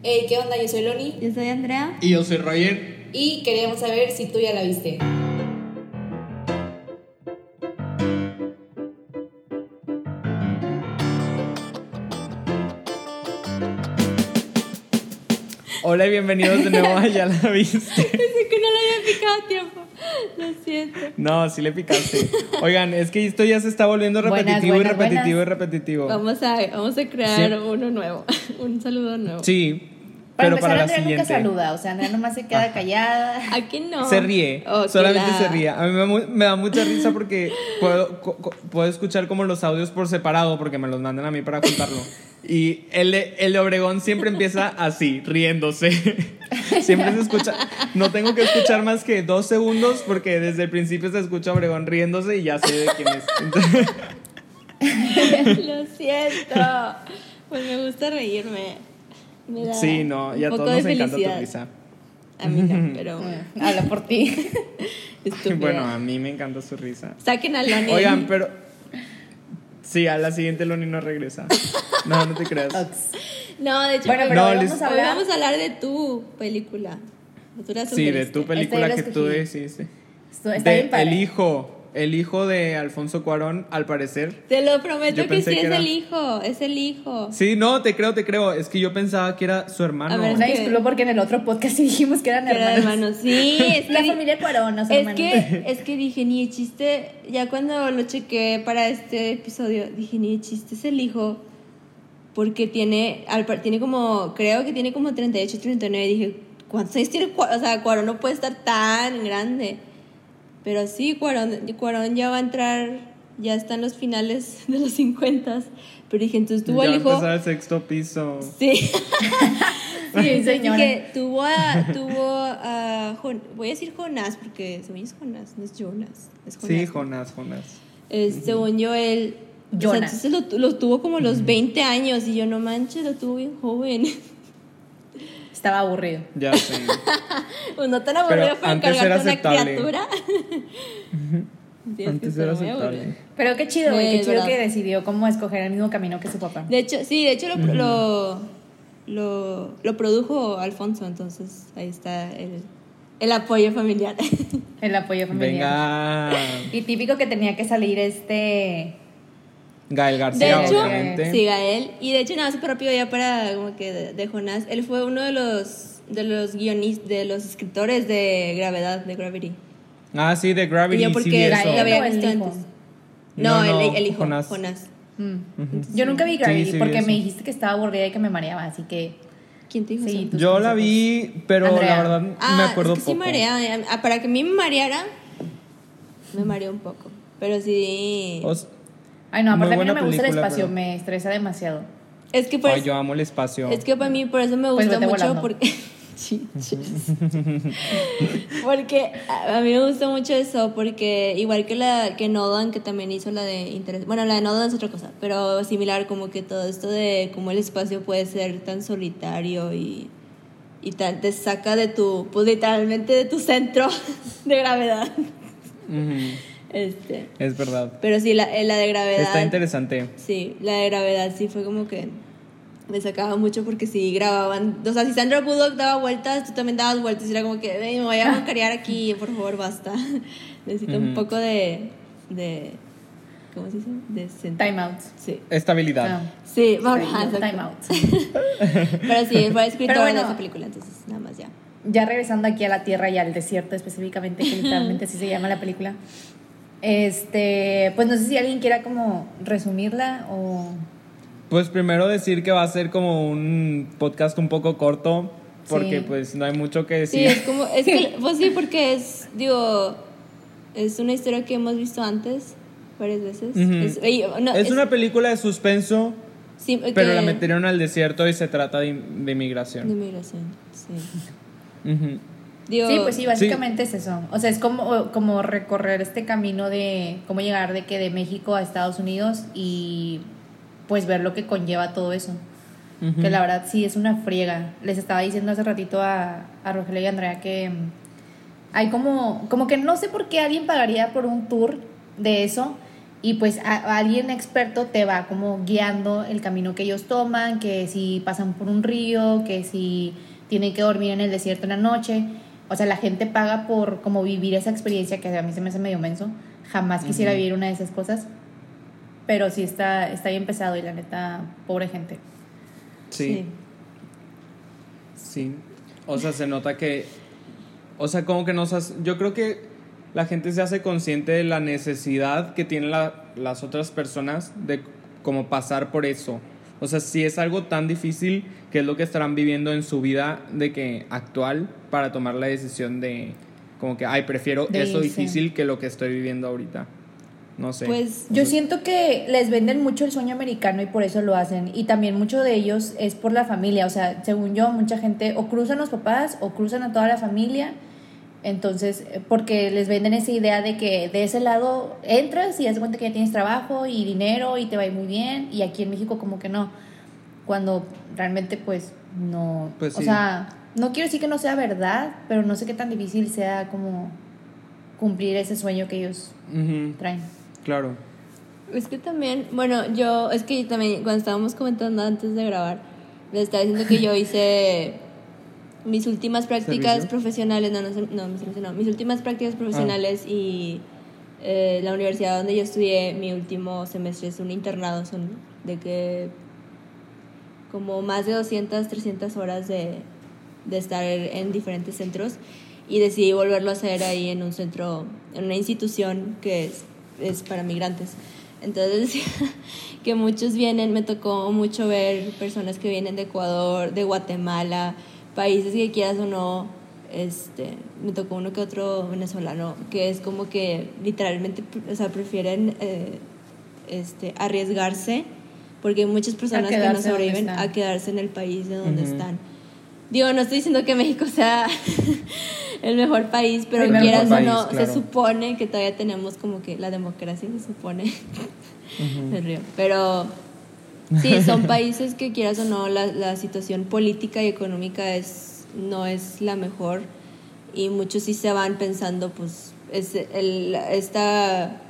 Hey, ¿qué onda? Yo soy Loni Yo soy Andrea. Y yo soy Roger. y queríamos saber si tú ya la viste. Hola y bienvenidos de nuevo a Ya la viste. Pensé que no le había picado a tiempo. Lo siento. No, sí le picaste. Oigan, es que esto ya se está volviendo Buenas, repetitivo buenas, y repetitivo buenas. y repetitivo. Vamos a, vamos a crear Sí. uno nuevo. Un saludo nuevo. Sí, Para pero empezar, para la Andrea siguiente. nunca saluda, o sea, Andrea nomás se queda callada. Aquí no. Se ríe, Oh, solamente la- se ríe. A mí me, me da mucha risa porque puedo, co- co- puedo escuchar como los audios por separado porque me los mandan a mí para juntarlo. Y el, de- el de Obregón siempre empieza así, riéndose. Siempre se escucha. No tengo que escuchar más que dos segundos porque desde el principio se escucha a Obregón riéndose y ya sé de quién es. Lo siento. Pues me gusta reírme. Me da Sí, no, y a todos nos encanta tu risa. A mí no, pero Mm, Habla por ti. estúpida. Bueno, a mí me encanta su risa. Saquen a Loni. Oigan, pero. Sí, a la siguiente Loni no regresa. No, no te creas. Ox. No, de hecho, Bueno, hoy- pero No, hoy les- vamos a hoy hablar. vamos a hablar de tu película. Tú la Sí, de tu película que tú. Esto está De bien padre. El hijo. El hijo de Alfonso Cuarón, al parecer. Te lo prometo que sí que es era- el hijo. Es el hijo. Sí, no, te creo, te creo. Es que yo pensaba que era su hermano. A ver, Una Es que- porque en el otro podcast sí dijimos que eran Que era hermanos. hermano. Sí, es que La familia Cuarón, los Es hermanos. que, es que dije, ni de chiste, ya cuando lo chequé para este episodio, dije, ni de chiste es el hijo, porque tiene, al par- tiene como, creo que tiene como 38, 39, dije, ¿cuántos años tiene Cuarón? O sea, Cuarón no puede estar tan grande. Pero sí, Cuarón, Cuarón ya va a entrar, ya está en los finales de los 50, pero dije, entonces tuvo ya al hijo... el sexto piso. Sí. Sí, señora. dije, tuvo a, tuvo a Jon- voy a decir Jonás porque según yo es Jonás, no es Jonas, es Jonás. Sí, Jonas, Jonas. Es, según yo él, o sea, Jonas. entonces lo, lo tuvo como a los 20 años y yo no manches, lo tuvo bien joven. Estaba aburrido. Ya sé. pues no tan aburrido Pero para antes era encargarte una aceptable. criatura. Antes era aceptable. Pero qué chido, güey. Qué chido verdad. que decidió cómo escoger el mismo camino que su papá. De hecho, sí, de hecho lo, lo, lo, lo produjo Alfonso, entonces ahí está el, el apoyo familiar. El apoyo familiar. Venga. Y típico que tenía que salir este. Gael De García, hecho, obviamente. sí, Gael. Y de hecho, nada, súper rápido ya para como que de, de Jonás. Él fue uno de los de los guionistas, de los escritores de Gravedad, de Gravity. Ah, sí, de Gravity. y yo sí porque eso. la había ¿O el visto antes. No, el, el hijo, Jonás. Jonás. Mm. Yo nunca vi Sí, Gravity sí, vi porque me dijiste que estaba aburrida y que me mareaba, así que. ¿Quién te dijo Sí, eso? Yo la vi, pero Andrea. la verdad Ah, me acuerdo es que sí poco. marea. Ah, Para que a mí me mareara, me mareó un poco. Pero sí. Ay, no, aparte a mí no me gusta el espacio, pero- me estresa demasiado. es que por Ay, eso- yo amo el espacio. Es que para mí por eso me Pues gusta vete mucho volando. porque porque a mí me gusta mucho eso porque igual que la que Nolan que también hizo la de interés bueno la de Nolan es otra cosa pero similar como que todo esto de cómo el espacio puede ser tan solitario y y tal te saca de tu pues literalmente de tu centro de gravedad Ujú, este Es verdad. pero sí la, la de gravedad Está interesante. Sí, la de gravedad sí fue como que me sacaba mucho porque sí grababan. O sea, si Sandra Bullock daba vueltas, tú también dabas vueltas y era como que "Ey, me voy a bancarear aquí, por favor, basta. Necesito un poco de. de ¿Cómo se dice? De cent- Time out. Sí. Estabilidad. Ah, Sí, ajá, time out. Pero sí, fue escritora bueno. de esa película, entonces nada más ya. Ya regresando aquí a la tierra y al desierto específicamente, que literalmente así se llama la película. Este, pues no sé si alguien quiera como resumirla o Pues primero decir que va a ser como un podcast un poco corto, porque Sí. pues no hay mucho que Sí, decir. es como. Es que, pues sí, porque es, digo, es una historia que hemos visto antes varias veces. Es, ey, no, es, una película de suspenso, sí, pero la metieron al desierto y se trata de, de De inmigración. migración, sí. Ujú. Digo, Sí, pues sí, básicamente es eso. O sea, es como, como recorrer este camino de cómo llegar de que de México a Estados Unidos y pues ver lo que conlleva todo eso. Que la verdad sí es una friega. Les estaba diciendo hace ratito a, a Rogelio y a Andrea que mm, hay como, como que no sé por qué alguien pagaría por un tour de eso y pues a- a alguien experto te va como guiando el camino que ellos toman, que si pasan por un río, que si tienen que dormir en el desierto en la noche. O sea, la gente paga por como vivir esa experiencia que a mí se me hace medio menso. Jamás quisiera vivir una de esas cosas. Pero sí está, está bien pesado y la neta, pobre gente. Sí. Sí. O sea, se nota que. O sea, como que nos. hace- Yo creo que la gente se hace consciente de la necesidad que tienen la- las otras personas de como pasar por eso. O sea, si es algo tan difícil, que es lo que estarán viviendo en su vida de que actual para tomar la decisión de como que, ay, prefiero De eso irse. difícil que lo que estoy viviendo ahorita. No sé. Pues Yo siento que les venden mucho el sueño americano y por eso lo hacen. Y también mucho de ellos es por la familia. O sea, según yo, mucha gente o cruzan los papás o cruzan a toda la familia. Entonces, eh, porque les venden esa idea de que de ese lado entras y das cuenta que ya tienes trabajo y dinero y te va a ir muy bien. Y aquí en México como que no. Cuando realmente pues no. Pues O sí. sea, no quiero decir que no sea verdad, pero no sé qué tan difícil sea como cumplir ese sueño que ellos traen. Claro. Es que también, bueno, yo, es que también cuando estábamos comentando antes de grabar, les estaba diciendo que yo hice mis últimas prácticas ¿Servicio? profesionales, no, no, no, mi servicio no, mis últimas prácticas profesionales y eh, la universidad donde yo estudié mi último semestre es un internado, son de que como más de 200, 300 horas de, de estar en diferentes centros y decidí volverlo a hacer ahí en un centro, en una institución que es, es para migrantes. Entonces, que muchos vienen, me tocó mucho ver personas que vienen de Ecuador, de Guatemala, países que quieras o no, este, me tocó uno que otro venezolano, que es como que literalmente, o sea, prefieren eh, este, arriesgarse, porque hay muchas personas que no sobreviven a quedarse en el país de donde Ujú. están. Digo, no estoy diciendo que México sea el mejor país, pero El mejor quieras o país, no, claro. se supone que todavía tenemos como que la democracia, se supone. Me río. Pero sí, son países que quieras o no, la, la situación política y económica es, no es la mejor y muchos sí se van pensando, pues, es el, esta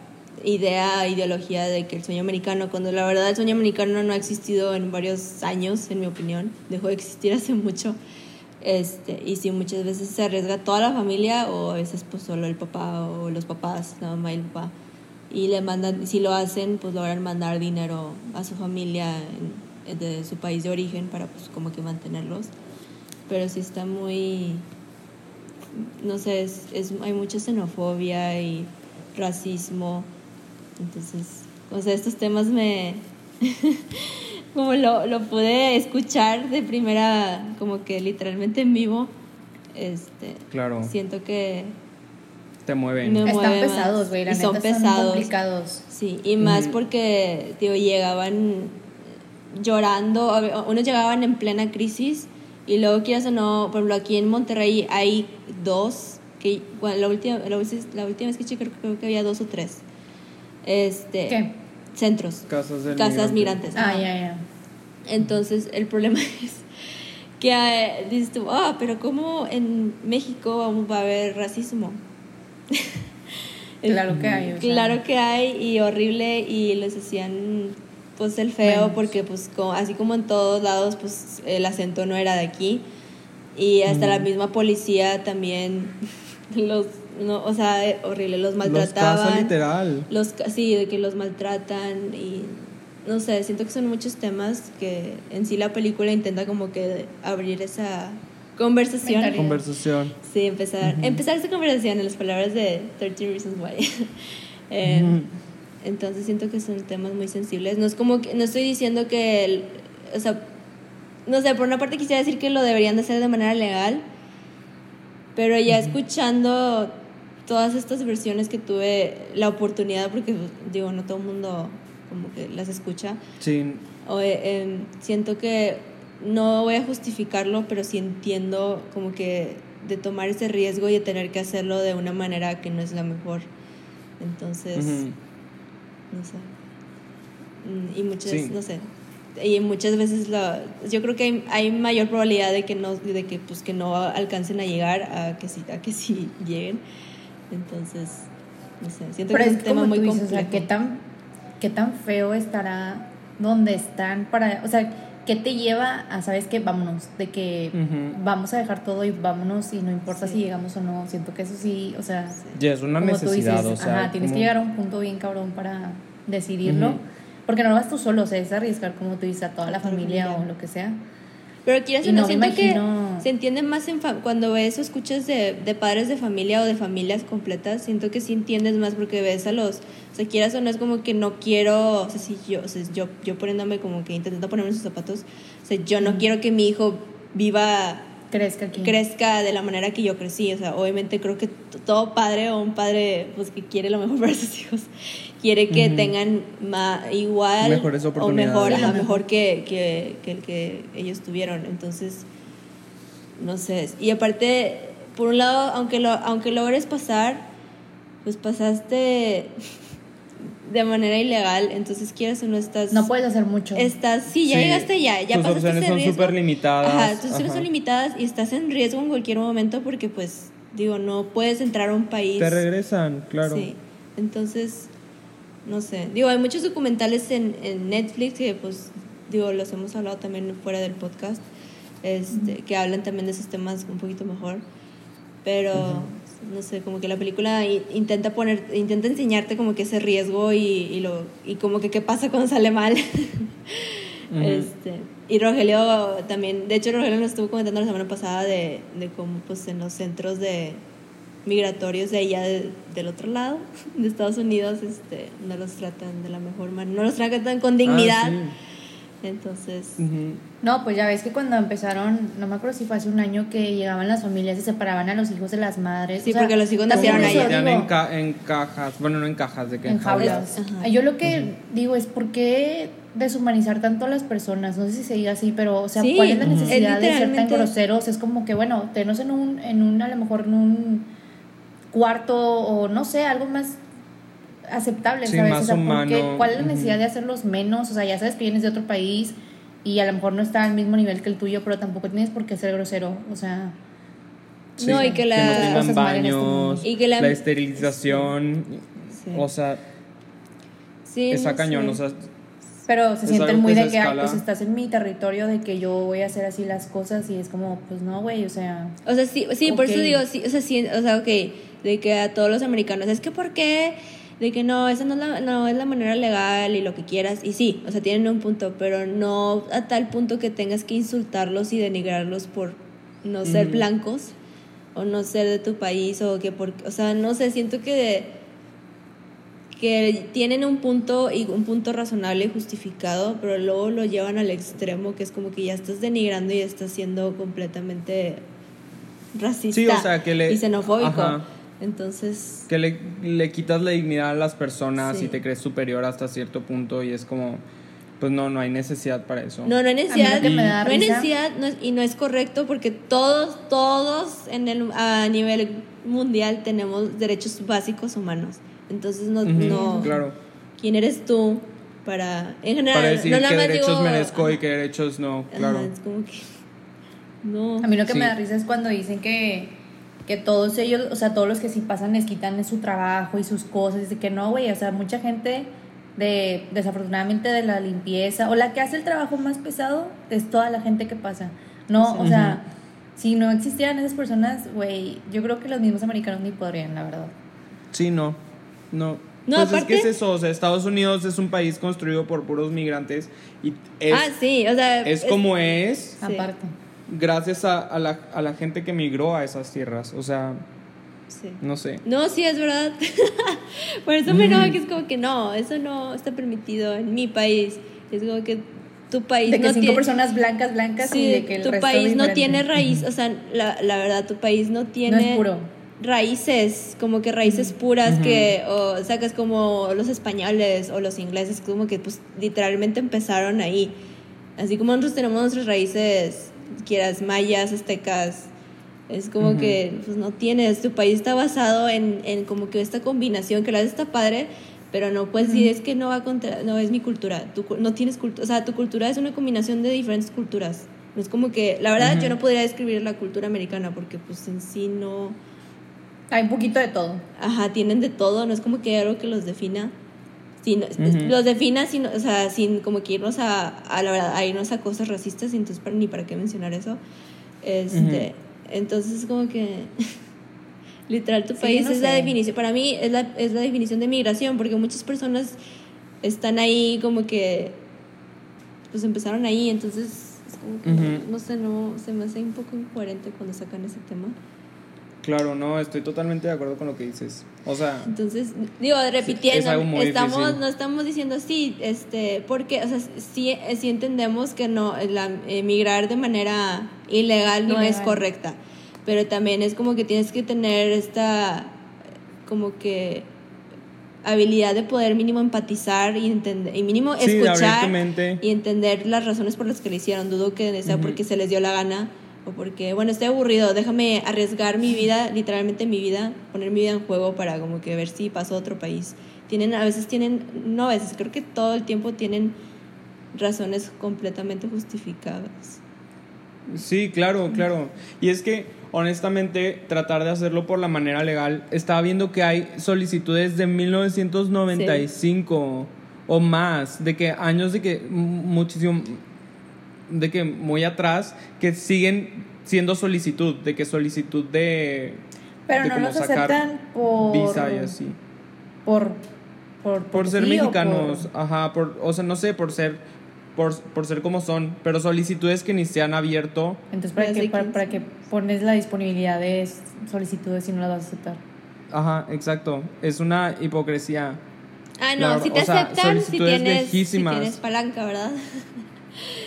idea, ideología de que el sueño americano, cuando la verdad el sueño americano no ha existido en varios años, en mi opinión, dejó de existir hace mucho. Este, y sí, muchas veces se arriesga toda la familia o a veces pues solo el papá o los papás, la mamá y el papá. Y le mandan, si lo hacen, pues logran mandar dinero a su familia en- de su país de origen para pues como que mantenerlos. Pero sí está muy, no sé, es, es- hay mucha xenofobia y racismo. Entonces, o sea, estos temas me... como lo, lo pude escuchar de primera, como que literalmente en vivo, este, Claro. siento que Te mueven. Me- Están mueve pesados, güey. La Y neta son pesados. complicados. Sí, y más porque, digo, llegaban llorando, unos llegaban en plena crisis y luego quieras o no, por ejemplo, aquí en Monterrey hay dos, que bueno, la, última, la, última vez que chequé creo, creo que había dos o tres. Este, ¿Qué? Centros, Casas del casas migrante. migrantes. Ah, ya, ya. Entonces, el problema es que eh, dices tú, ah, pero ¿cómo en México vamos- va a haber racismo? Claro que hay. o sea. Claro que hay y horrible y les hacían pues el feo Menos. porque pues así como en todos lados pues el acento no era de aquí y hasta la misma policía también los no, o sea, eh, horrible, los Los maltrataban. literal. Los sí, de que los maltratan y no sé, siento que son muchos temas que en sí la película intenta como que abrir esa conversación. Conversación. Sí, empezar, empezar esta conversación en las palabras de 13 Reasons Why. Eh, Ujú. Entonces siento que son temas muy sensibles. No es como que, no estoy diciendo que, el- o sea, no sé, por una parte quisiera decir que lo deberían de hacer de manera legal, pero ya escuchando todas estas versiones que tuve la oportunidad, porque digo, no todo el mundo como que las escucha, Sí. o, eh, em, siento que no voy a justificarlo, pero sí entiendo como que de tomar ese riesgo y de tener que hacerlo de una manera que no es la mejor. Entonces, Ujú. no sé. Mm, Y muchas, Sí. no sé. Y muchas veces la, yo creo que hay, hay mayor probabilidad de que no, de que pues que no alcancen a llegar a que sí, a que sí lleguen. Entonces, no sé, siento Pero que es es un tema muy dices, complejo. o sea, ¿qué tan qué tan feo estará donde están para, o sea, ¿qué te lleva a, sabes qué, vámonos, de que vamos a dejar todo y vámonos y no importa Sí. si llegamos o no, siento que eso sí, o sea, Ya es una como tú necesidad, dices, o sea. ajá, tienes que llegar a un punto bien cabrón para decidirlo, porque no lo vas tú solo, o sea, es arriesgar, como tú dices, a toda la familia o lo que sea. Pero quieras no, no siento imagino- que se entiende más en fa- cuando ves o escuchas de, de padres de familia o de familias completas, siento que sí entiendes más porque ves a los, o sea, quieras o no es como que no quiero, o sea, si yo, o sea, yo, yo poniéndome como que intentando ponerme en sus zapatos, o sea, yo no quiero que mi hijo viva Crezca aquí. crezca de la manera que yo crecí. O sea, obviamente creo que todo padre o un padre pues, que quiere lo mejor para sus hijos quiere que tengan ma- igual Mejores o ajá, mejor. mejor que, que, que el que ellos tuvieron. Entonces, no sé. Y aparte, por un lado, aunque, lo, aunque logres pasar, pues pasaste de manera ilegal, entonces quieras o no estás... No puedes hacer mucho. Estás, sí, ya Sí, llegaste ya, ya tus pasaste opciones ese son súper limitadas, Ajá, tus opciones son limitadas y estás en riesgo en cualquier momento porque pues, digo, no puedes entrar a un país. Te regresan, claro. Sí, entonces, no sé. Digo, hay muchos documentales en, en Netflix que pues, digo, los hemos hablado también fuera del podcast, este, que hablan también de esos temas un poquito mejor, pero... No sé, como que la película intenta poner, intenta enseñarte como que ese riesgo y, y lo y como que qué pasa cuando sale mal. Este, y Rogelio también, de hecho Rogelio nos estuvo comentando la semana pasada de, de cómo pues en los centros de migratorios de allá de- del otro lado de Estados Unidos este, no los tratan de la mejor manera, no los tratan con dignidad. Ah, Entonces. No, pues ya ves que cuando empezaron, no me acuerdo si fue hace un año que llegaban las familias y separaban a los hijos de las madres. Sí, o sea, porque los hijos nacieron digo, en, ca- en cajas, bueno, no en cajas, de que en jaulas. Ajá. Yo lo que digo es por qué deshumanizar tanto a las personas, no sé si se diga así, pero o sea, Sí, ¿cuál es la necesidad Es de ser tan groseros? Es como que bueno, tenos en un en un a lo mejor en un cuarto o no sé, algo más aceptable, Sí, ¿sabes? más o sea, humano, ¿cuál es la necesidad de hacerlos menos? O sea, ya sabes que vienes de otro país y a lo mejor no está al mismo nivel que el tuyo, pero tampoco tienes por qué ser grosero, o sea, No, y que la- no cosas mal en este baños. Y que la- la, esterilización, Sí. o sea, sí, está no cañón, sé. o sea, Pero se sienten muy que de que, escala. pues estás en mi territorio, de que yo voy a hacer así las cosas y es como, pues no, güey, o sea, O sea, sí, sí por eso digo, sí, o sea, sí, o sea, ok, de que a todos los americanos, es que ¿por qué? De que no, esa no es, la, no es la manera legal y lo que quieras. Y sí, o sea, tienen un punto, pero no a tal punto que tengas que insultarlos y denigrarlos por no ser blancos o no ser de tu país o que por, o sea, no sé, siento que que tienen un punto y un punto razonable y justificado, pero luego lo llevan al extremo que es como que ya estás denigrando y estás siendo completamente racista Sí, o sea, que le- y xenofóbico. ajá. Entonces, que le, le quitas la dignidad a las personas Sí. y te crees superior hasta cierto punto y es como, pues no, no hay necesidad para eso. no, no hay necesidad, que me da no hay necesidad no es- y no es correcto porque todos, todos en el, a nivel mundial tenemos derechos básicos humanos. Entonces, no, Ujú, no Claro. ¿quién eres tú para, en general, Para decir no qué derechos digo- merezco y ajá, qué derechos no, ajá, claro. es como que, no. a mí lo que Sí. me da risa es cuando dicen que, que todos ellos, o sea, todos los que sí pasan les quitan su trabajo y sus cosas, y que no, güey, o sea, mucha gente de, desafortunadamente de la limpieza, o la que hace el trabajo más pesado, es toda la gente que pasa. No, o sea, si no existieran esas personas, güey, yo creo que los mismos americanos ni podrían, la verdad. Sí, no. No. No, pues aparte- es que es eso, o sea, Estados Unidos es un país construido por puros migrantes y es, ah, sí, o sea, es como es Sí. Gracias a, a la, a la gente que migró a esas tierras, o sea, sí. no sé. No, sí, es verdad. Por eso me enoja que es como que no, eso no está permitido en mi país. Es como que tu país De que no cinco tiene... personas blancas, blancas Sí, y de que el tu resto país no tiene raíz, o sea, la, la verdad, tu país no tiene... es puro. Raíces, como que raíces puras que o sacas como los españoles o los ingleses, como que pues literalmente empezaron ahí. Así como nosotros tenemos nuestras raíces, quieras mayas, aztecas, es como que pues no tienes, tu país está basado en, en como que esta combinación que la está padre, pero no puedes decir es que no va contra, no es mi cultura, tu no tienes cultura, o sea, tu cultura es una combinación de diferentes culturas. No es como que, la verdad, yo no podría describir la cultura americana porque pues en sí no, Hay un poquito de todo. ajá, tienen de todo, no es como que hay algo que los defina. Sin, los defina sin, o sea, sin como que irnos a, a la verdad, a irnos a cosas racistas, entonces para, ni para qué mencionar eso. Este, entonces como que literal tu Sí, país no es la definición, para mí es la, es la definición de migración, porque muchas personas están ahí como que pues empezaron ahí, entonces es como que, Ujú. no sé, no, se me hace un poco incoherente cuando sacan ese tema. Claro, no, estoy totalmente de acuerdo con lo que dices. O sea, Entonces, digo, repitiendo, es algo muy estamos, difícil. no estamos diciendo sí, este, porque, o sea, sí, sí entendemos que no, la, emigrar de manera ilegal no es correcta, pero también es como que tienes que tener esta, como que habilidad de poder mínimo empatizar y entender, y mínimo Sí, escuchar y entender las razones por las que lo hicieron. Dudo que sea porque se les dio la gana o porque, bueno, estoy aburrido, déjame arriesgar mi vida, literalmente mi vida, poner mi vida en juego para como que ver si paso a otro país. Tienen, a veces tienen, no a veces, creo que todo el tiempo tienen razones completamente justificadas. Sí, claro, claro. Y es que, honestamente, tratar de hacerlo por la manera legal, estaba viendo que hay solicitudes de 1995 o más, de que años de que muchísimo, de que muy atrás, que siguen siendo solicitud, de que solicitud de... Pero de no los sacar aceptan por. Visa y así. Por. Por, Por ser sí mexicanos, ajá, por, o sea, no sé, por ser, por, por ser como son, pero solicitudes que ni se han abierto. Entonces, ¿para qué, para, qué pones la disponibilidad de solicitudes si no las vas a aceptar? Ajá, exacto. Es una hipocresía. Ah, no, si te sea, aceptan, si tienes, si tienes palanca, ¿verdad?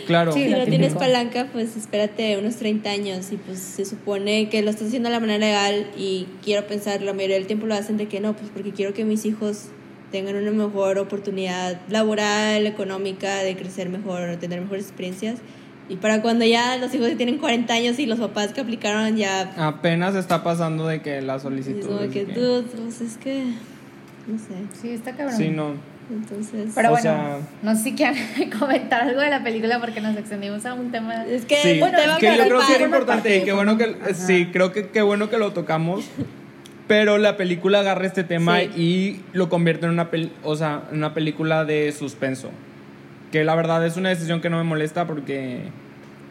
Claro. Sí, si no tienes palanca, pues espérate unos 30 años y pues se supone que lo estás haciendo de la manera legal y quiero pensar, la mayoría del tiempo lo hacen de que no, pues porque quiero que mis hijos tengan una mejor oportunidad laboral, económica, de crecer mejor, tener mejores experiencias. Y para cuando ya los hijos tienen 40 años y los papás que aplicaron ya... Apenas está pasando de que la Es solicitud. como es que, de que- dude, pues es que... No sé. Sí, está cabrón. Sí, no. Entonces... Pero O bueno, sea- no sé si quieren comentar algo de la película porque nos extendimos a un tema. es que... Sí, bueno, tema que yo creo que era importante y qué bueno que Ajá. sí, creo que qué bueno que lo tocamos. Pero la película agarra este tema Sí. y lo convierte en una pel- o sea, en una película de suspenso. Que la verdad es una decisión que no me molesta porque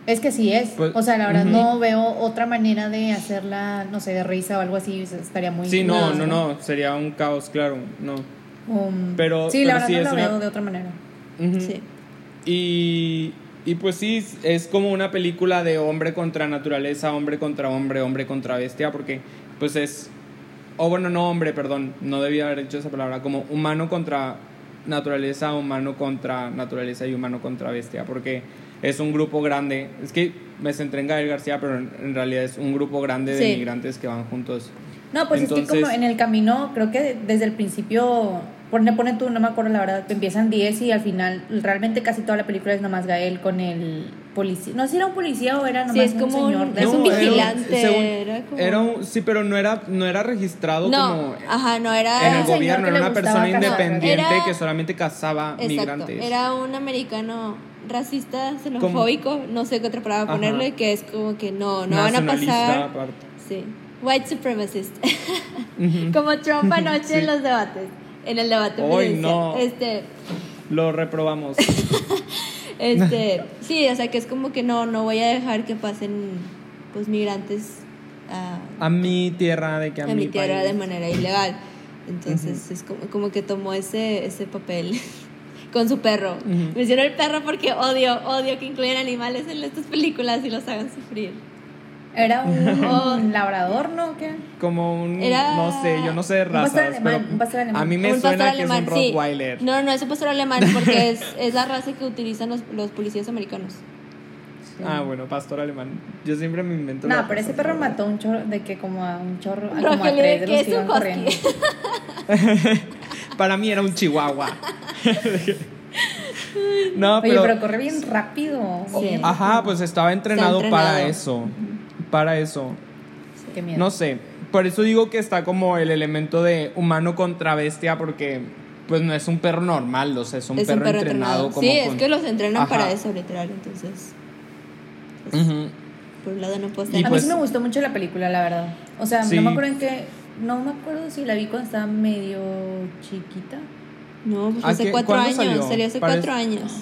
Es que sí es. Pues, o sea, la verdad ujú. no veo otra manera de hacerla, no sé, de risa o algo así. Estaría muy. Sí, no, No. no, no, sería un caos, claro, no. Um, Pero- sí, la pero verdad sí no es una- veo de otra manera. Ujú. Sí. Y, y pues sí, es como una película de hombre contra naturaleza, hombre contra hombre, hombre contra bestia, porque pues es, o bueno, no hombre, perdón, no debía haber dicho esa palabra, como humano contra naturaleza, humano contra naturaleza y humano contra bestia, porque es un grupo grande, es que me centré en Gael García, pero en, realidad es un grupo grande de Sí. migrantes que van juntos. No, pues es que Entonces- como en el camino, creo que desde el principio, pone, pone tú, no me acuerdo la verdad, empiezan 10 y al final, realmente casi toda la película es nomás Gael con el policía. No sé si era un policía o era nomás Sí, es un como señor. un- es un era vigilante, según- era como- era un- sí, pero no era, no era registrado No, como ajá, no era... en el un gobierno, era una persona cazar. independiente Era- que solamente cazaba Exacto, migrantes. era un americano racista, xenofóbico, no sé qué otra palabra Ajá. ponerle, que es como que no, no van a pasar... aparte. Sí, white supremacist. Como Trump anoche Sí. en los debates, en el debate presidencial. no. Este, Lo reprobamos. este, sí, o sea que es como que no, no voy a dejar que pasen pues migrantes a, A mi tierra, de que a, a mi tierra país. de manera ilegal. Entonces es como, como que tomó ese, ese papel con su perro. Ujú. Menciono el perro porque odio, odio que incluyan animales en estas películas y los hagan sufrir. Era un labrador, ¿no? ¿Qué? Como un, Era- no sé, yo no sé de Un pastor razas, alemán, pero un pastor alemán. a mí me Un suena que alemán, es un sí. Rottweiler. No, no, es un pastor alemán porque es, es la raza que utilizan los, los policías americanos. Ah, bueno, pastor alemán. Yo siempre me invento. No, pero ese perro mató un chorro, de que como a un chorro, a como a tres de ¿qué los que iban corriendo. Para mí era un chihuahua. no, Oye, pero, pero corre bien rápido. Sí. Ajá, pues estaba entrenado, entrenado. para eso. Para eso. Qué miedo. No sé. Por eso digo que está como el elemento de humano contra bestia, porque pues no es un perro normal, o sea, es un, es perro, un perro entrenado. entrenado. como Sí, es con- que los entrenan Ajá. para eso, literal. Entonces, pues, Ujú. por un lado no puedo Y estar. a pues- mí sí me gustó mucho la película, la verdad. O sea, Sí. no me acuerdo en qué. No me acuerdo si la vi cuando estaba medio chiquita. No, pues ¿A hace qué- cuatro años. salió? Salió hace Parece- cuatro años.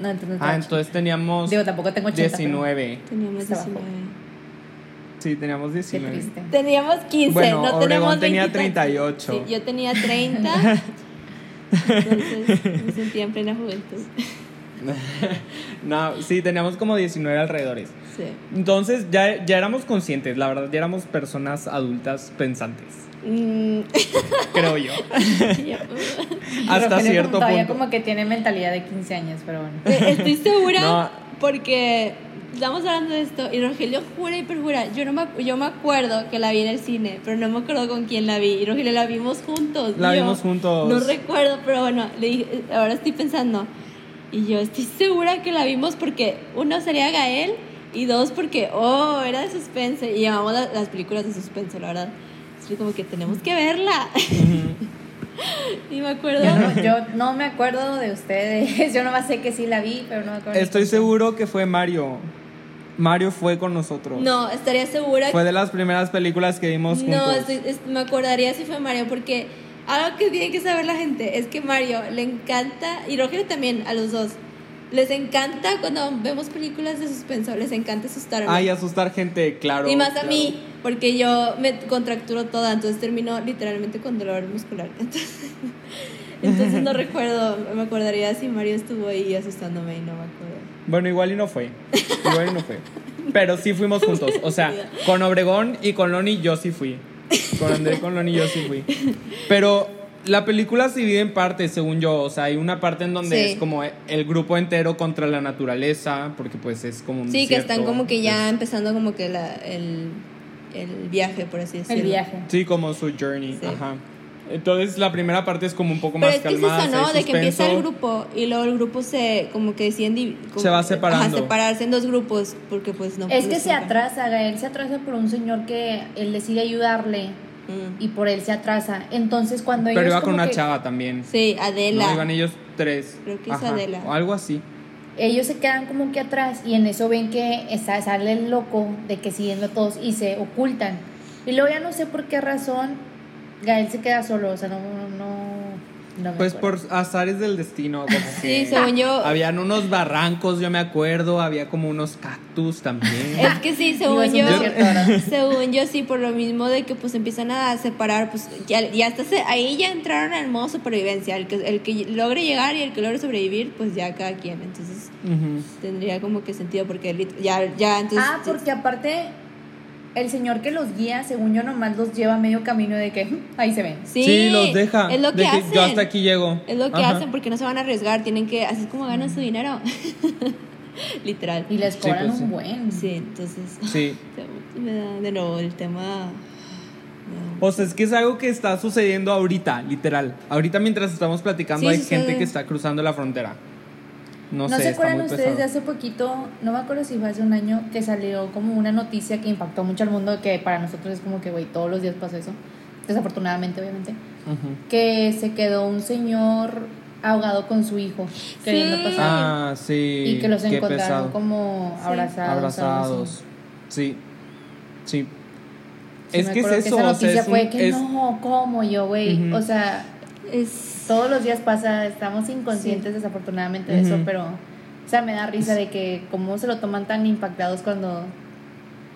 No, entonces. Ah, entonces teníamos Digo, tampoco tengo 80. pero- 19. Teníamos Está bajo. 19. Sí, teníamos Qué 19. triste. Teníamos 15, Bueno, no Obregón teníamos tenía 20 y tantos. 38. Sí, yo tenía 30. entonces me sentía en plena juventud. no, sí, teníamos como 19 alrededores. Sí. Entonces ya, ya éramos conscientes, la verdad, ya éramos personas adultas pensantes, Mm, creo yo. yo- Hasta cierto como todavía punto. como que tiene mentalidad de 15 años, pero bueno. Estoy segura No. porque estamos hablando de esto y Rogelio jura y perjura. Yo, no me, yo me acuerdo que la vi en el cine, pero no me acuerdo con quién la vi. Y Rogelio la vimos juntos. La yo vimos juntos. No recuerdo, pero bueno, le dije, ahora estoy pensando. Y yo estoy segura que la vimos porque uno sería Gael y dos porque, oh, era de suspense. Y llamamos la- las películas de suspense, la verdad. Así como que tenemos que verla. y me acuerdo. Yo no, yo no me acuerdo de ustedes. Yo nomás sé que sí la vi, pero no me acuerdo. Estoy seguro que fue Mario. Mario fue con nosotros. No, estaría segura Fue de las primeras películas que vimos juntos. No, estoy- es- me acordaría si fue Mario, porque algo que tiene que saber la gente es que Mario le encanta, y Rogelio también, a los dos, les encanta cuando vemos películas de suspenso, les encanta asustarme. Ay, asustar gente, claro. y más a mí, porque yo me contracturo toda, entonces termino literalmente con dolor muscular. Entonces, entonces no recuerdo, me acordaría si Mario estuvo ahí asustándome y no me acuerdo. Bueno, igual y no fue. Igual y no fue. Pero sí fuimos juntos. O sea, con Obregón y con Loni yo sí fui. Con André y con Loni yo sí fui. Pero la película se divide en partes, según yo. O sea, hay una parte en donde Sí. es como el grupo entero contra la naturaleza, porque pues es como un Sí, que están como que ya Es- empezando como que la, el, el viaje, por así decirlo. El viaje. Sí, como su journey. Sí. Ajá. Entonces la primera parte es como un poco Pero más es que es calmada. eso, ¿no? De que empieza el grupo y luego el grupo se, como que deciden... Se va separando. Ajá, separarse en dos grupos porque pues no... Es que se atrasa, Gael se atrasa por un señor que él decide ayudarle Mm. y por él se atrasa. Entonces cuando Pero ellos iba con una que- chava también. Sí, Adela. No, iban ellos tres. Creo que es Adela. O algo así. ellos se quedan como que atrás y en eso ven que está, sale el loco de que siguiendo a todos y se ocultan. Y luego ya no sé por qué razón Gael se queda solo, o sea, no, no, no me Pues acuerdo. por azares del destino. Como que Sí, según yo... Habían unos barrancos, yo me acuerdo. Había como unos cactus también. Es que sí, según yo... ¿verdad? Según yo sí, por lo mismo de que pues empiezan a separar, pues ya, ya hasta se- ahí ya entraron al modo supervivencia. El que, el que logre llegar y el que logre sobrevivir, pues ya cada quien. Entonces tendría como que sentido porque ya, ya entonces... Ah, porque aparte el señor que los guía, según yo, nomás los lleva a medio camino de que "Mm, ahí se ven. Sí, Sí, los deja. Es lo que, de hacen. Yo hasta aquí llego. Es lo que Ajá. hacen porque no se van a arriesgar, tienen que, así es como ganan su dinero. Literal. Y les Sí, cobran pues, sí. un buen. Sí, entonces Sí. de nuevo el tema. no. O sea, es que es algo que está sucediendo ahorita, literal. Ahorita mientras estamos platicando Sí, hay sucede. gente que está cruzando la frontera. No, ¿No, sé, se acuerdan ustedes pesado. de hace poquito? No me acuerdo si fue hace un año que salió como una noticia que impactó mucho al mundo, que para nosotros es como que, güey, todos los días pasa eso. Desafortunadamente, obviamente. Que se quedó un señor ahogado con su hijo, queriendo Sí. pasar. Ah, sí. y que los qué encontraron pesado. como Sí. abrazados. Abrazados. Sí. Sí. Sí, es me que es eso. esa o sea, noticia un- fue que es- no, ¿cómo yo, güey? O sea, Es. todos los días pasa, estamos inconscientes desafortunadamente de eso, pero, o sea, me da risa de que cómo se lo toman tan impactados cuando,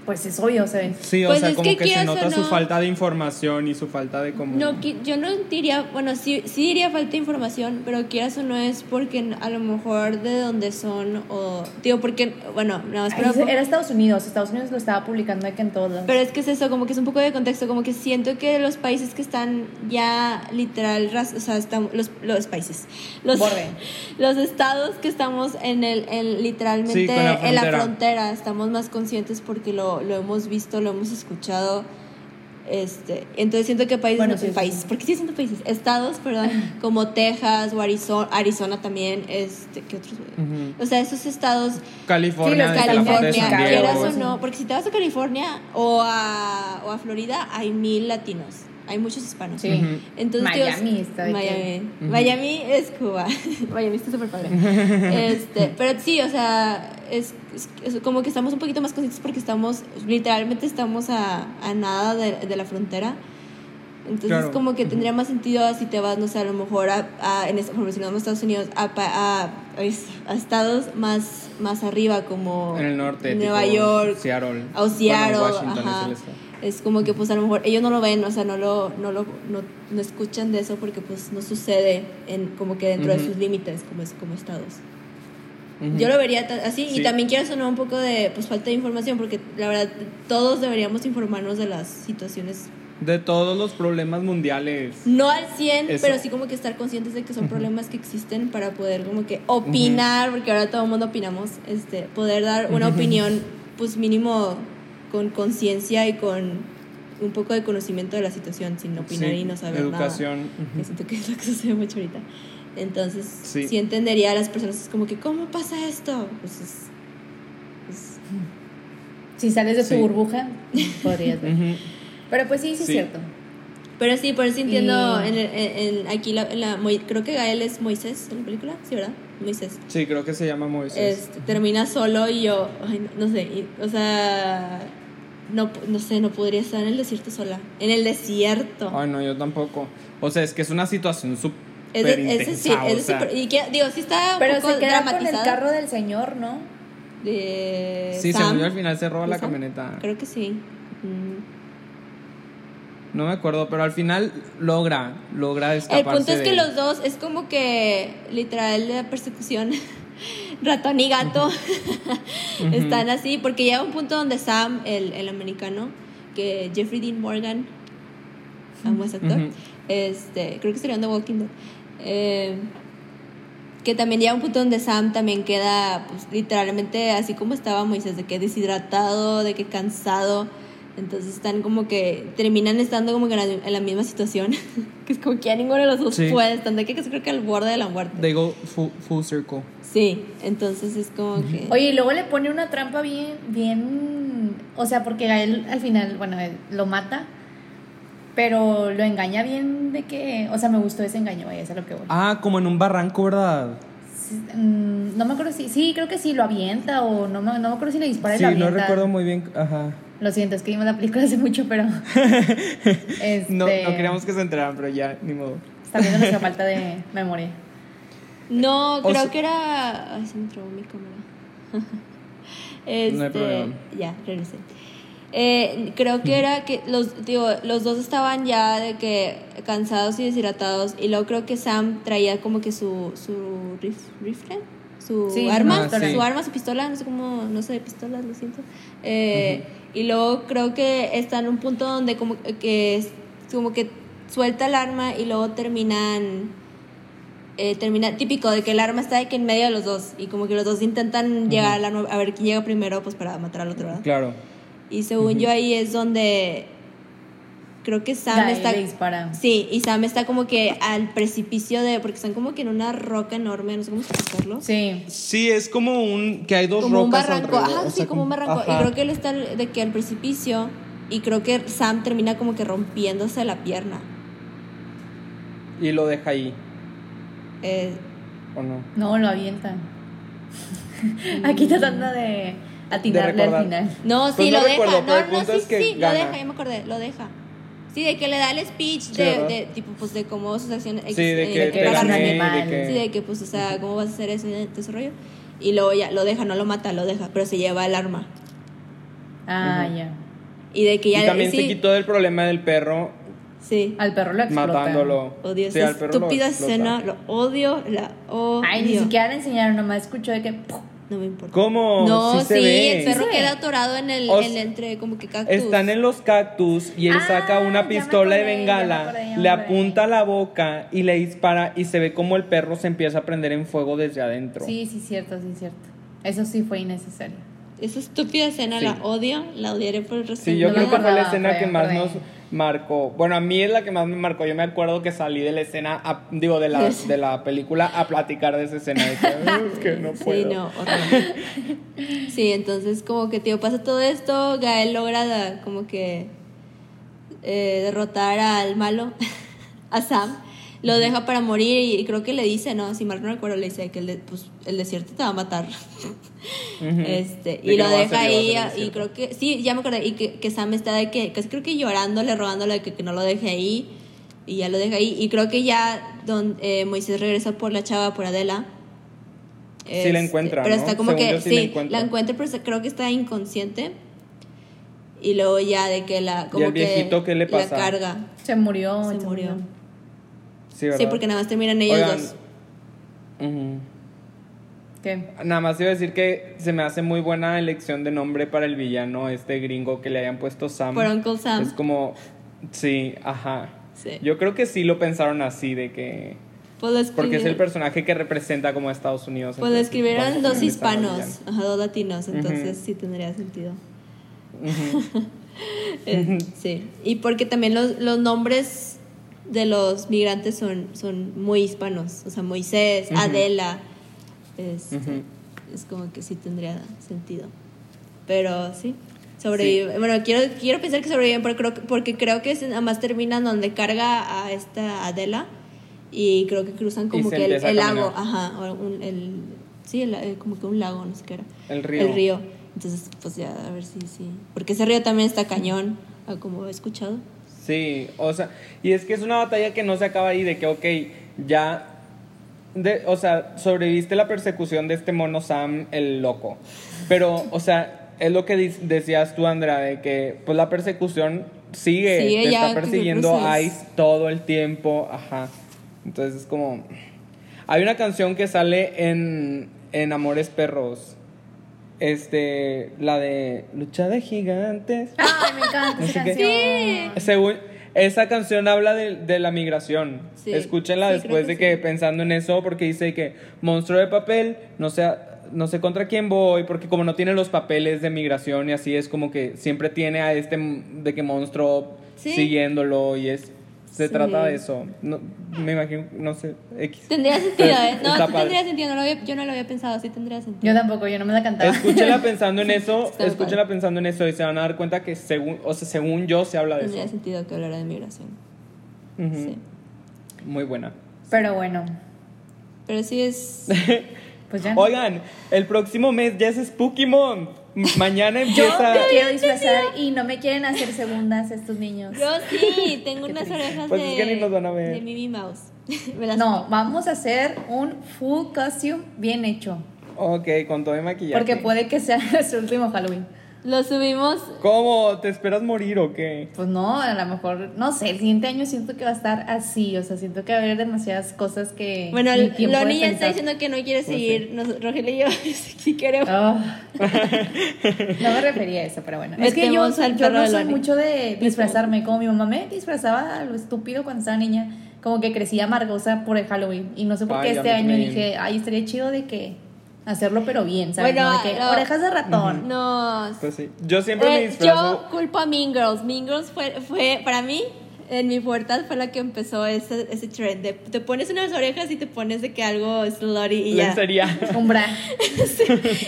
pues es obvio, ¿sabes? Sí, o Pues sea, es como que que, se nota su no- falta de información y su falta de como... No, yo no diría, bueno, sí, sí diría falta de información, pero quieras o no es porque a lo mejor de donde son o, digo, porque, bueno, nada más, Ahí pero, se- era Estados Unidos, Estados Unidos lo estaba publicando que en todos lados. pero es que es eso, como que es un poco de contexto, como que siento que los países que están ya literal, o sea, están, los, los países, los, los estados que estamos en el, en, literalmente Sí, con la en la frontera. frontera, estamos más conscientes porque lo, lo hemos visto, lo hemos escuchado. Este, entonces siento que países, Bueno, no, sí, sí, países, sí. porque sí siento países, estados, perdón, como Texas o Arizona, Arizona también, este, ¿qué otros? O sea, esos estados, California, Sí, California, quieras o no, porque si te vas a California o a, o a Florida, hay mil latinos, hay muchos hispanos. Sí. Entonces, Miami está Miami. Miami es Cuba. Miami está súper padre. este, pero sí, o sea, es, es- es como que estamos un poquito más conscientes porque estamos, literalmente estamos a, a nada de, de la frontera. Entonces Claro. como que tendría más sentido si te vas, no sé, a lo mejor a, a- en este, si vamos a Estados Unidos, a, a, a estados más, más arriba como En el norte. Nueva tipo York, Seattle. o Seattle, Bueno, Washington ajá. es el estado. Es como que pues a lo mejor ellos no lo ven, o sea, no lo, no lo, no, no escuchan de eso porque pues no sucede en, como que dentro de Ujú. sus límites como, como estados. Ujú. Yo lo vería así y Sí. también quiero sonar un poco de pues falta de información porque la verdad todos deberíamos informarnos de las situaciones De todos los problemas mundiales. no al 100, Eso. pero sí como que estar conscientes de que son problemas que existen para poder como que opinar, porque ahora todo el mundo opinamos, este, poder dar una opinión pues mínimo con conciencia y con un poco de conocimiento de la situación sin opinar Sí, y no saber Educación. nada. Que siento que es lo que sucede mucho ahorita. Entonces, Sí. sí, entendería a las personas es como que ¿cómo pasa esto? Pues es, es- Si sales de tu Sí. burbuja, podrías ver. Pero pues sí, sí, es cierto. Pero sí, por eso entiendo, Y- en, el- en- en- aquí la, la creo que Gael es Moisés en la película, ¿sí, verdad? Moisés. Sí, creo que se llama Moisés. Este, termina solo y yo, ay, no, no sé, y- o sea, no, no sé, no podría estar en el desierto sola. En el desierto. Ay, no, yo tampoco. O sea, es que es una situación súper Es de- sí, es de súper- y que- digo, sí está un Pero poco se queda con el carro del señor, ¿no? de Sí, Sam. según yo al final se roba ¿De la Sam? camioneta. Creo que sí. Mm. No me acuerdo, pero al final logra, logra El escaparse punto es que de- los dos es como que literal la persecución ratón y gato. Están así porque llega un punto donde Sam el, el americano que Jeffrey Dean Morgan amo a ese actor este creo que sería The Walking Dead eh, que también llega un punto donde Sam también queda pues, literalmente así como estaba Moisés de que deshidratado de que cansado. Entonces están como que terminan estando como que en la, en la misma situación que es como que ya ninguno de los dos Sí. puede están de que que creo que al borde de la muerte. They go full, full circle. Sí entonces es como que Oye, y luego le pone una trampa bien, bien, o sea, porque a él al final, bueno, él lo mata, pero lo engaña bien de que, o sea, me gustó ese engaño, vaya, es a lo que voy. Ah, como en un barranco, ¿verdad? Sí, mm, no me acuerdo si, sí, creo que sí, lo avienta o no, me- no me acuerdo si le dispara y Sí, lo no recuerdo muy bien. Ajá. Lo siento, es que vimos la película hace mucho, pero... este, No, no queríamos que se enteraran, pero ya, ni modo. Está viendo nuestra falta de memoria. No O creo que era ay se me trabó mi cámara este, problema. ya regresé Eh, creo que era que los digo los dos estaban ya de que cansados y deshidratados y luego creo que Sam traía como que su su rif- rifle su Sí, arma Ah, sí. su arma su pistola no sé cómo no sé de pistolas lo siento Eh, y luego creo que está en un punto donde como que como que suelta el arma y luego terminan eh, termina típico de que el arma está de que en medio de los dos y como que los dos intentan llegar al arma a ver quién llega primero pues para matar al otro ¿verdad? Claro. y según yo ahí es donde creo que Sam está le dispara. sí y Sam está como que al precipicio de porque están como que en una roca enorme no sé cómo explicarlo Sí. Sí, es como un. que hay dos como un rocas barranco, alrededor, ajá, o sí, sea, como un barranco. ajá. Y creo que él está de que al precipicio y creo que Sam termina como que rompiéndose la pierna. Y lo deja ahí, Eh, ¿o no? No, lo avienta. Aquí tratando de atinarle al recordar. final. no, Pues sí, no lo recuerdo, deja. No, no, sí, es que sí, lo gana. deja, ya me acordé, lo deja. Sí, de que le da el speech Sí, de, de, tipo, pues de cómo sus acciones. Sí, de eh, que te te gané, animal. de que... Sí, de que, pues, o sea, ¿cómo vas a hacer ese desarrollo? Y luego ya lo deja, no lo mata, lo deja, pero se lleva el arma. Ah, Ujú. ya. Y de que ya. y también sí, se quitó del problema del perro Sí. Al perro lo explota. matándolo. Odio Sí, esa al perro lo estúpida escena, lo odio, la odio. Ay, ni siquiera le enseñaron, nomás escuchó de que... No me importa. ¿Cómo? No, sí, se ve. el perro Sí queda atorado en el, en sea, entre como que cactus. Están en los cactus y él Ah, saca una pistola de acordé, bengala, acordé, le apunta a la boca y le dispara y se ve como el perro se empieza a prender en fuego desde adentro. Sí, sí, cierto, sí, cierto. Eso sí fue innecesario. Esa estúpida escena Sí. la odio, la odiaré por el resto Sí, yo creo que fue la escena fue, que más fue. nos marcó. Bueno, a mí es la que más me marcó. Yo me acuerdo que salí de la escena, a- digo, de la, de la película a platicar de esa escena. De que, "Ay, es que no puedo. Sí, no, sí, entonces como que, tío, pasa todo esto, Gael logra como que eh, derrotar al malo, a Sam. Lo deja para morir y creo que le dice, no, si mal no recuerdo, le dice que el, de- pues, el desierto te va a matar. Este, y lo deja ahí y creo que, sí, ya me acordé, y que, que Sam está de que, que creo que llorándole, rogándole que, que no lo deje ahí y ya lo deja ahí y creo que ya don, eh, Moisés regresa por la chava, por Adela. Sí la encuentra, Pero ¿no? está como Según que, yo sí sí, la encuentra. la encuentra, pero está- creo que está inconsciente. Y luego ya de que la, como el que viejito qué le la pasa? carga. Se murió. Se murió. Sí, ¿verdad? Sí, porque nada más terminan ellos Oigan, dos. ujú. ¿Qué? Nada más iba a decir que se me hace muy buena elección de nombre para el villano, este gringo que le hayan puesto Sam. Por Uncle Sam. Es como, sí, ajá. Sí. Yo creo que sí lo pensaron así, de que... Pues Porque es el personaje que representa como a Estados Unidos. Pues lo escribieron dos hispanos, ajá, dos latinos, entonces Ujú. sí tendría sentido. Ujú. Eh, sí, y porque también los, los nombres de los migrantes son, son muy hispanos, o sea, Moisés. Adela, Ujú. es como que sí tendría sentido. Pero sí, sobrevive. Bueno, quiero, quiero pensar que sobreviven porque creo, que- porque creo que se- nada más terminan donde carga a esta Adela y creo que cruzan como que el, lago, ajá, o un- el, sí, el- el- como que un lago, no sé qué era. El río. El río. Entonces, pues ya, a ver si sí. Porque ese río también está cañón, como he escuchado. Sí, o sea, y es que es una batalla que no se acaba ahí de que, ok, ya, de, o sea, sobreviviste la persecución de este mono Sam, el loco. Pero, o sea, es lo que decías tú, Andrea, de que, pues la persecución sigue, Sigue te ya, está persiguiendo. Ice todo el tiempo, ajá. Entonces es como... Hay una canción que sale en, en Amores Perros, este, la de Lucha de Gigantes. Ay, me encanta esa canción. Según esa canción habla de, de la migración. Sí. Escúchenla Sí, después de que pensando en eso, porque dice que monstruo de papel, no sé, no sé contra quién voy, porque como no tiene los papeles de migración y así es como que siempre tiene a este de que monstruo Sí. siguiéndolo y es se Sí. trata de eso. No, me imagino, no sé, X. Tendría sentido, ¿eh? No, sí tendría sentido. No lo había- yo no lo había pensado, sí tendría sentido. Yo tampoco, yo no me la cantaba. Escúchenla pensando en eso, Está escúchenla pensando en eso y se van a dar cuenta que según, o sea, según yo se habla de Tendría eso. sentido que hablara de migración. Sí. Muy buena. Pero bueno, Pero sí es. pues ya. Oigan, el próximo mes ya es Spooky Month. Mañana Yo empieza. me quiero disfrazar y no me quieren hacer segundas estos niños. Yo sí, tengo unas orejas Pues de. es que ni nos van a ver. De Mimi Mouse. No, vamos a hacer un full costume bien hecho. Ok, con todo el maquillaje. Porque puede que sea nuestro último Halloween. Lo subimos. ¿Cómo? ¿Te esperas morir o qué? Pues no, a lo mejor, no sé, el siguiente año siento que va a estar así. O sea, siento que va a haber demasiadas cosas que. Bueno, Loni ya está diciendo que no quiere Pues seguir. Nos- Rogelio y yo sí queremos. Ah. no me refería a eso, pero bueno. Es que yo, Metemos soy- al yo perro no soy mucho de disfrazarme. Como mi mamá me disfrazaba a lo estúpido cuando estaba niña. Como que crecí amargosa por el Halloween. Y no sé por qué Ay, este año dije, ay, estaría chido de que hacerlo, pero bien, ¿sabes? Bueno, No de que no. orejas de ratón. No. Pues sí. Yo siempre me Eh, disfrazo. yo culpo a Mean Girls. Mean Girls fue, fue para mí, en mi puerta fue la que empezó ese, ese trend. De, te pones unas orejas y te pones de que algo slutty y ya. Lencería. Un bra.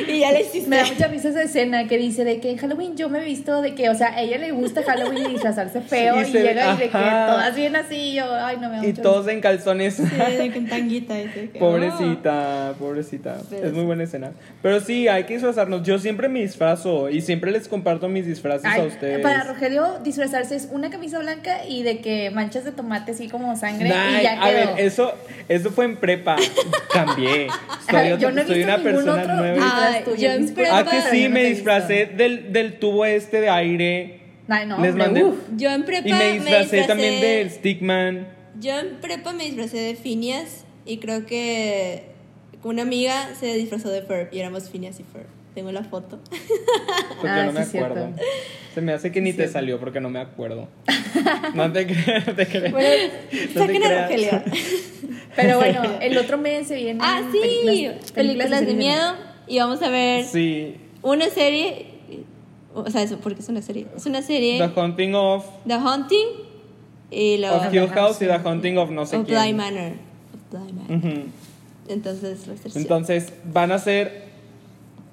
y ya le hiciste. Me da mucha risa esa escena que dice de que en Halloween yo me he visto de que, o sea, a ella le gusta Halloween y disfrazarse feo Y y, llega y de que todas bien así y yo, ay, no me da Y mucha todos en calzones. Sí, de que en tanguita. y de que, Pobrecita, pobrecita. Pero es muy sí. buena escena. Pero sí, hay que disfrazarnos. Yo siempre me disfrazo y siempre les comparto mis disfraces Ay, a ustedes. Para Rogelio, disfrazarse es una camisa blanca y de que manchas de tomate así como sangre Nah, y ya a quedó. ver, eso, eso fue en prepa. Cambié. Soy, yo no he soy visto una persona otro nueva. Ay, yo en prepa- Ah, que sí, no me disfracé del, del tubo este de aire. Ay, no, Les mandé- uf. Yo en prepa Y me disfracé disfracé- también del Stickman. Yo en prepa me disfracé de Phineas y creo que una amiga se disfrazó de Ferb y éramos Phineas y Ferb. Tengo la foto. Pues Ah, yo no me sí, cierto. acuerdo. Se me hace que ni te salió porque no me acuerdo. No te creas, no te creas. Bueno, No te saquen a creas. Rogelio. Pero bueno, el otro mes se vienen Ah, sí, películas, películas, de miedo y vamos a ver Sí. una serie, o sea, eso porque es una serie. Es una serie The Haunting of, The Hunting y luego of Hill House y The Haunting of no sé of Bly quién. Manor. Of Bly Manor. Entonces, va a ser Entonces, van a ser.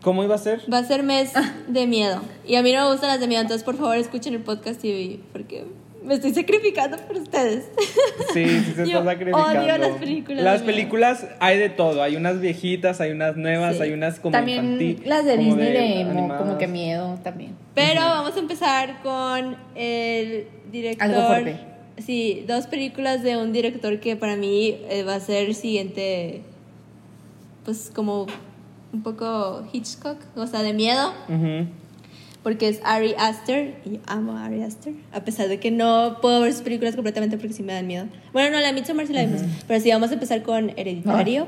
¿Cómo iba a ser? Va a ser mes de miedo. Y a mí no me gustan las de miedo, entonces por favor escuchen el podcast y porque Me estoy sacrificando por ustedes. Sí, sí se está sacrificando. odio las películas Las de miedo. películas hay de todo. Hay unas viejitas, hay unas nuevas, Sí. hay unas como también infantil- las de como Disney de como que miedo también. Pero vamos a empezar con el director. Algo fuerte. Sí, dos películas de un director que para mí eh, va a ser el siguiente, pues como un poco Hitchcock, o sea, de miedo, porque es Ari Aster, y yo amo a Ari Aster, a pesar de que no puedo ver sus películas completamente porque sí me dan miedo. Bueno, no, la Midsommar sí la vimos, pero sí, vamos a empezar con Hereditario.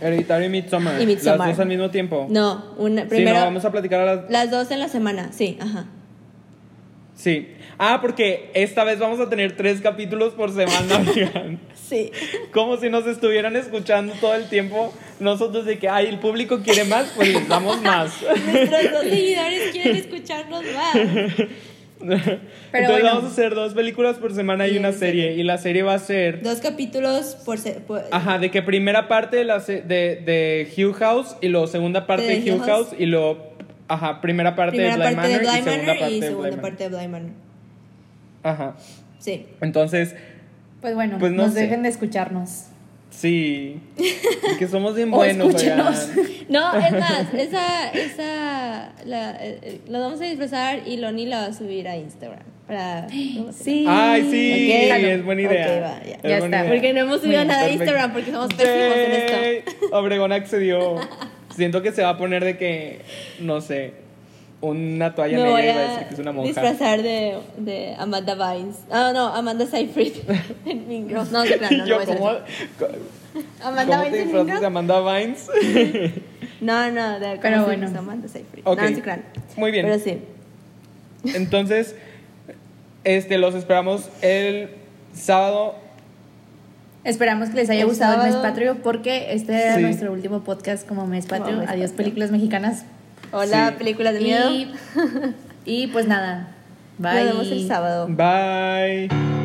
Hereditario y Midsommar. Y Midsommar. Las dos al mismo tiempo. No, una, Sí, primero, no, vamos a platicar a las... las dos en la semana, sí, ajá. Sí. Ah, porque esta vez vamos a tener tres capítulos por semana, oigan. Sí. Como si nos estuvieran escuchando todo el tiempo. Nosotros de que, ay, el público quiere más, pues les damos más. Nuestros dos seguidores quieren escucharnos más. Entonces bueno. vamos a hacer dos películas por semana y una serie. Y la serie va a ser... Dos capítulos por, se- por- Ajá, de que primera parte de, la se- de, de Hugh House y luego segunda parte de, De Hugh House. House. y luego, ajá, primera parte primera de de Manor y segunda parte y segunda parte de Bly Manor. Ajá. Sí. Entonces, Pues bueno, Pues no nos sé. dejen de escucharnos. sí. que somos bien buenos. No, es más, esa, esa, la, eh, eh, la vamos a disfrazar y Loni la va a subir a Instagram. Para, Sí. Ay, sí, Ok. es buena idea. Ok, va, ya. Es Ya buena está. idea. Porque no hemos subido Muy nada a Perfecto. Instagram porque somos pésimos en esto. Obregón accedió. Siento que se va a poner de que, no sé, una toalla Me negra voy a a decir que es una monja. disfrazar de, de Amanda Vines. Ah, no, Amanda Seyfried. en Mean Girls. No, claro, no, no hacer ¿cómo, Amanda ¿cómo te Vines en Mean disfrazas de. Amanda Vines? No, no, de Pero ¿cómo se bueno. llama? Amanda Seyfried. Ok. No, no, sí, claro. Muy bien. Pero sí. Entonces, este, los esperamos el sábado. Esperamos que les haya El gustado el mes sábado. patrio porque este era Sí. nuestro último podcast como mes patrio. mes Adiós películas mexicanas. Hola, Sí. películas de miedo. Y, y pues nada. Bye. Nos vemos el sábado. Bye.